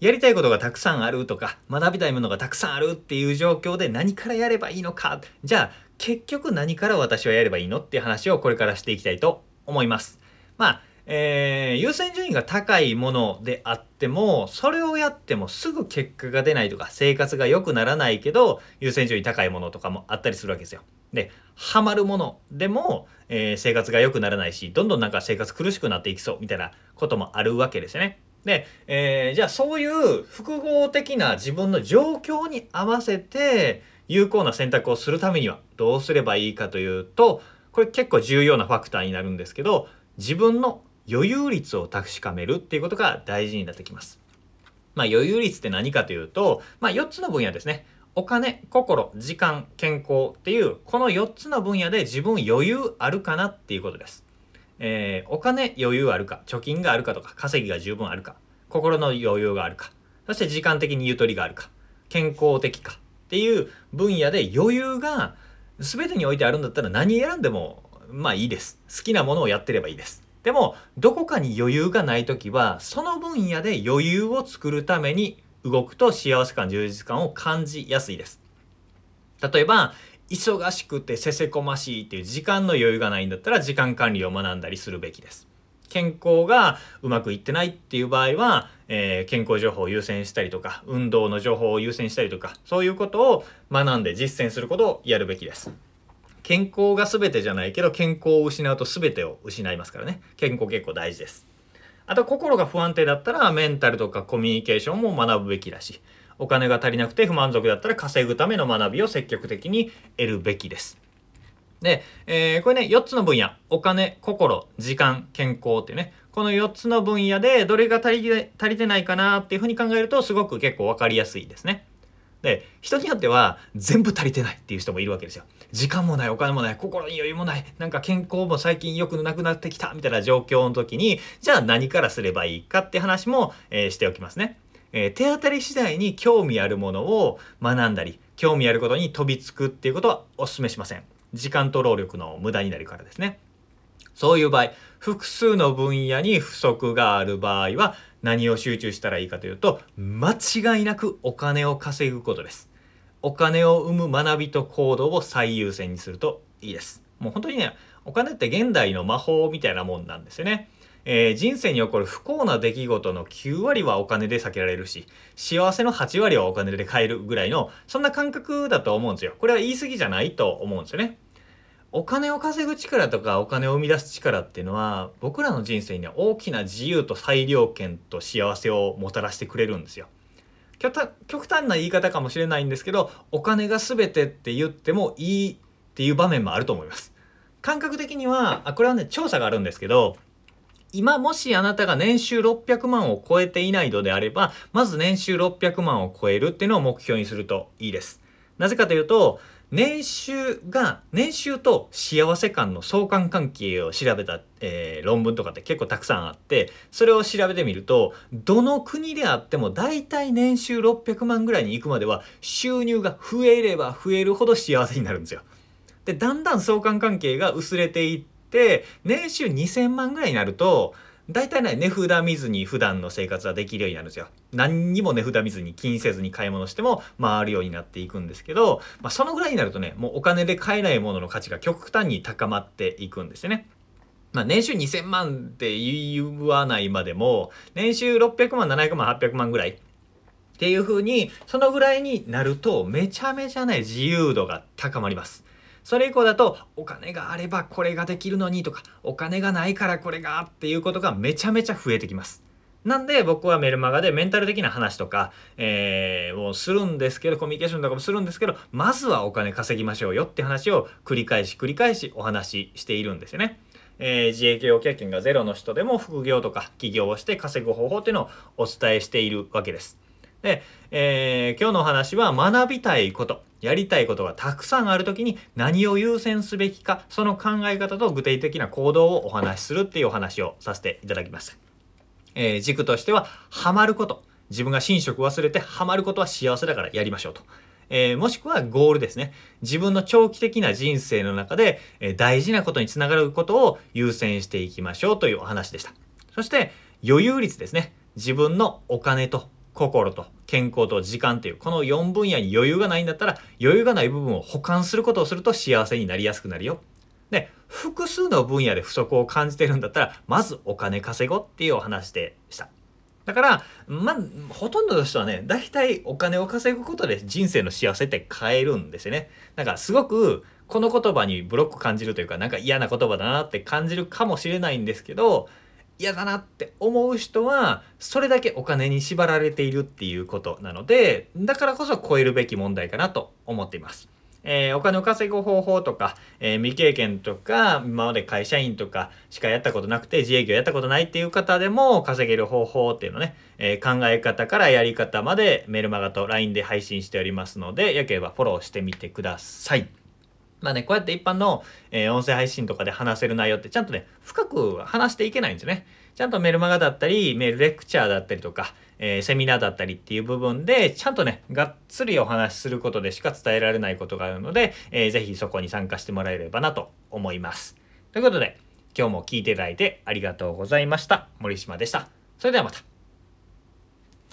やりたいことがたくさんあるとか、学びたいものがたくさんあるっていう状況で何からやればいいのか。じゃあ、結局何から私はやればいいのっていう話をこれからしていきたいと思います。まあ、えー、優先順位が高いものであっても、それをやってもすぐ結果が出ないとか、生活が良くならないけど、優先順位高いものとかもあったりするわけですよ。で、ハマるものでも、えー、生活が良くならないし、どんどんなんか生活苦しくなっていきそうみたいなこともあるわけですよね。で、えー、じゃあそういう複合的な自分の状況に合わせて有効な選択をするためにはどうすればいいかというとこれ結構重要なファクターになるんですけど自分の余裕率を確かめるっていうことが大事になってきます。まあ余裕率って何かというと、まあ4つの分野ですね。お金、心、時間、健康っていうこの4つの分野で自分余裕あるかなっていうことです。えー、お金余裕あるか、貯金があるかとか、稼ぎが十分あるか、心の余裕があるか、そして時間的にゆとりがあるか、健康的かっていう分野で余裕が全てにおいてあるんだったら何選んでもまあいいです。好きなものをやってればいいです。でも、どこかに余裕がない時は、その分野で余裕を作るために動くと幸せ感、充実感を感じやすいです。例えば、忙しくてせせこましいっていう時間の余裕がないんだったら時間管理を学んだりするべきです。健康がうまくいってないっていう場合は、えー、健康情報を優先したりとか運動の情報を優先したりとかそういうことを学んで実践することをやるべきです。健康が全てじゃないけど健康を失うと全てを失いますからね健康結構大事です。あと心が不安定だったらメンタルとかコミュニケーションも学ぶべきだしお金が足りなくて不満足だったら稼ぐための学びを積極的に得るべきです。で、えー、これね、4つの分野。お金、心、時間、健康ってね。この4つの分野でどれが足りて足りてないかなっていうふうに考えるとすごく結構分かりやすいですね。で、人によっては全部足りてないっていう人もいるわけですよ。時間もない、お金もない、心に余裕もない、なんか健康も最近良くなくなってきたみたいな状況の時に、じゃあ何からすればいいかって話も、えー、しておきますね。えー、手当たり次第に興味あるものを学んだり、興味あることに飛びつくっていうことはお勧めしません。時間と労力の無駄になるからですね。そういう場合、複数の分野に不足がある場合は何を集中したらいいかというと、間違いなくお金を稼ぐことです。お金を生む学びと行動を最優先にするといいです。もう本当にね、お金って現代の魔法みたいなもんなんですよね。えー、人生に起こる不幸な出来事の9割はお金で避けられるし、幸せの8割はお金で買えるぐらいの、そんな感覚だと思うんですよ。これは言い過ぎじゃないと思うんですよね。お金を稼ぐ力とかお金を生み出す力っていうのは僕らの人生には大きな自由と裁量権と幸せをもたらしてくれるんですよ。極端な言い方かもしれないんですけどお金が全てって言ってもいいっていう場面もあると思います。感覚的にはあこれはね調査があるんですけど今もしあなたが年収600万を超えていないのであれば、まず年収600万を超えるっていうのを目標にするといいです。なぜかというと、年収が、年収と幸せ感の相関関係を調べた、えー、論文とかって結構たくさんあって、それを調べてみると、どの国であっても大体年収600万ぐらいに行くまでは収入が増えれば増えるほど幸せになるんですよ。で、だんだん相関関係が薄れていって、って年収2000万ぐらいになると大体ね値札見ずに普段の生活はできるようになるんですよ。何にも値札見ずに気にせずに買い物しても回るようになっていくんですけど、まあ、そのぐらいになるとねもうお金で買えないものの価値が極端に高まっていくんですよね。まあ、年収2000万って言わないまでも年収600万700万800万ぐらいっていう風にそのぐらいになるとめちゃめちゃね自由度が高まります。それ以降だとお金があればこれができるのにとかお金がないからこれがっていうことがめちゃめちゃ増えてきます。なんで僕はメルマガでメンタル的な話とか、えー、をするんですけど、コミュニケーションとかもするんですけど、まずはお金稼ぎましょうよって話を繰り返し繰り返しお話ししているんですよね。えー、自営業経験がゼロの人でも副業とか起業をして稼ぐ方法っていうのをお伝えしているわけです。で、えー、今日のお話は学びたいこと、やりたいことがたくさんある時に何を優先すべきか、その考え方と具体的な行動をお話しするっていうお話をさせていただきました。えー、軸としては、ハマること。自分が寝食忘れてハマることは幸せだからやりましょうと。えー、もしくはゴールですね。自分の長期的な人生の中で、えー、大事なことにつながることを優先していきましょうというお話でした。そして余裕率ですね。自分のお金と心と健康と時間っていうこの4分野に余裕がないんだったら余裕がない部分を補完することをすると幸せになりやすくなるよ。で複数の分野で不足を感じてるんだったらまずお金稼ごうっていうお話でした。だからまあほとんどの人はね大体お金を稼ぐことで人生の幸せって変えるんですよね。だかすごくこの言葉にブロック感じるというかなんか嫌な言葉だなって感じるかもしれないんですけど嫌だなって思う人はそれだけお金に縛られているっていうことなのでだからこそ超えるべき問題かなと思っています。えー、お金を稼ぐ方法とか、えー、未経験とか今まで会社員とかしかやったことなくて自営業やったことないっていう方でも稼げる方法っていうのね、えー、考え方からやり方までメルマガと LINE で配信しておりますのでよければフォローしてみてください。まあね、こうやって一般の、えー、音声配信とかで話せる内容ってちゃんとね、深く話していけないんですよね。ちゃんとメルマガだったり、メールレクチャーだったりとか、えー、セミナーだったりっていう部分で、ちゃんとね、がっつりお話しすることでしか伝えられないことがあるので、えー、ぜひそこに参加してもらえればなと思います。ということで、今日も聞いていただいてありがとうございました。森島でした。それではまた。